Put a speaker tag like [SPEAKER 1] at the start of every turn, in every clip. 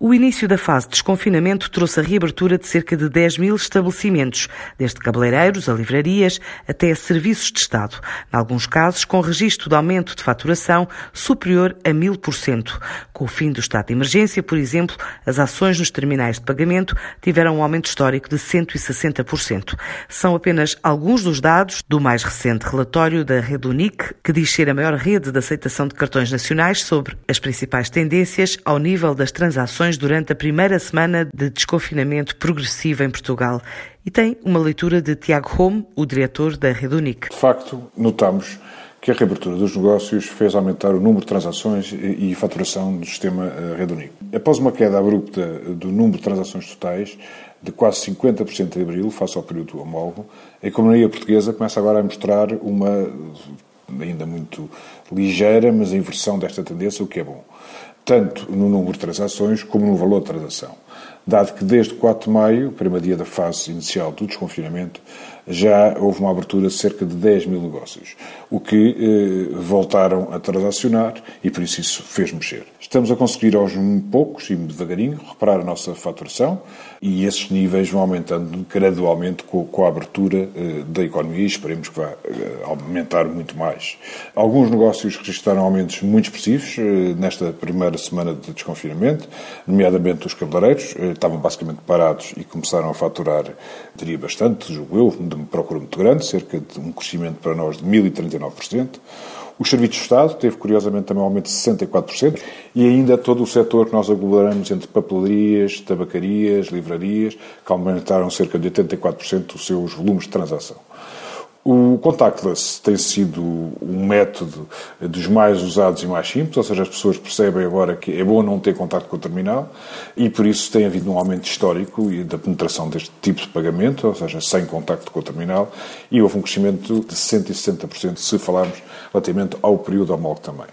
[SPEAKER 1] O início da fase de desconfinamento trouxe a reabertura de cerca de 10 mil estabelecimentos, desde cabeleireiros a livrarias até serviços de Estado, em alguns casos com registro de aumento de faturação superior a mil por cento. Com o fim do estado de emergência, por exemplo, as ações nos terminais de pagamento tiveram um aumento histórico de 160%. São apenas alguns dos dados do mais recente relatório da Rede Unic, que diz ser a maior rede de aceitação de cartões nacionais sobre as principais tendências ao nível das transações durante a primeira semana de desconfinamento progressivo em Portugal. E tem uma leitura de Tiago Home, o diretor da Redunic.
[SPEAKER 2] De facto, notamos que a reabertura dos negócios fez aumentar o número de transações e faturação do sistema eh, Redunic. Após uma queda abrupta do número de transações totais, de quase 50% em abril, face ao período homólogo, a economia portuguesa começa agora a mostrar uma ainda muito ligeira, mas a inversão desta tendência, o que é bom tanto no número de transações como no valor de transação, dado que desde 4 de maio, primeiro dia da fase inicial do desconfinamento, já houve uma abertura de cerca de 10 mil negócios, o que eh, voltaram a transacionar e por isso isso fez mexer. Estamos a conseguir aos poucos e devagarinho reparar a nossa faturação e esses níveis vão aumentando gradualmente com, com a abertura eh, da economia e esperemos que vá eh, aumentar muito mais. Alguns negócios registraram aumentos muito expressivos eh, nesta primeira semana de desconfinamento, nomeadamente os cabeleireiros, estavam basicamente parados e começaram a faturar, diria bastante, julgo eu, de uma procura muito grande, cerca de um crescimento para nós de 1.039%. Os serviços de Estado teve, curiosamente, também um aumento de 64%, e ainda todo o setor que nós aglomeramos entre papelarias, tabacarias, livrarias, que aumentaram cerca de 84% os seus volumes de transação. O contactless tem sido um método dos mais usados e mais simples, ou seja, as pessoas percebem agora que é bom não ter contato com o terminal e por isso tem havido um aumento histórico da penetração deste tipo de pagamento, ou seja, sem contacto com o terminal, e houve um crescimento de 160% se falarmos relativamente ao período homólogo também.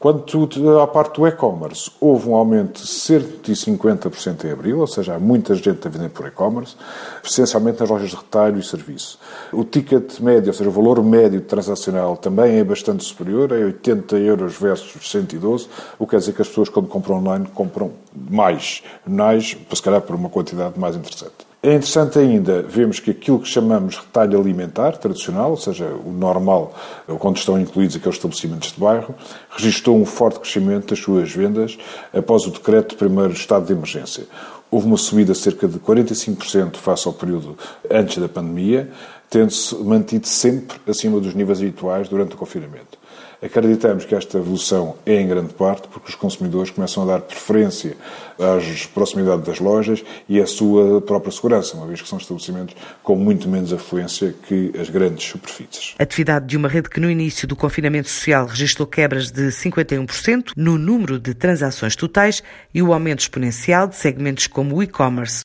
[SPEAKER 2] Quanto à parte do e-commerce, houve um aumento de 150% em abril, ou seja, há muita gente a vender por e-commerce, essencialmente nas lojas de retalho e serviço. O ticket médio, ou seja, o valor médio transacional também é bastante superior, é 80 euros versus 112, o que quer dizer que as pessoas, quando compram online, compram mais, mais, se calhar por uma quantidade mais interessante. É interessante ainda vermos que aquilo que chamamos retalho alimentar tradicional, ou seja, o normal, quando estão incluídos aqueles estabelecimentos de bairro, registrou um forte crescimento das suas vendas após o decreto de primeiro estado de emergência. Houve uma subida cerca de 45% face ao período antes da pandemia, tendo-se mantido sempre acima dos níveis habituais durante o confinamento. Acreditamos que esta evolução é em grande parte porque os consumidores começam a dar preferência às proximidades das lojas e à sua própria segurança, uma vez que são estabelecimentos com muito menos afluência que as grandes superfícies.
[SPEAKER 1] Atividade de uma rede que no início do confinamento social registrou quebras de 51% no número de transações totais e o aumento exponencial de segmentos como o e-commerce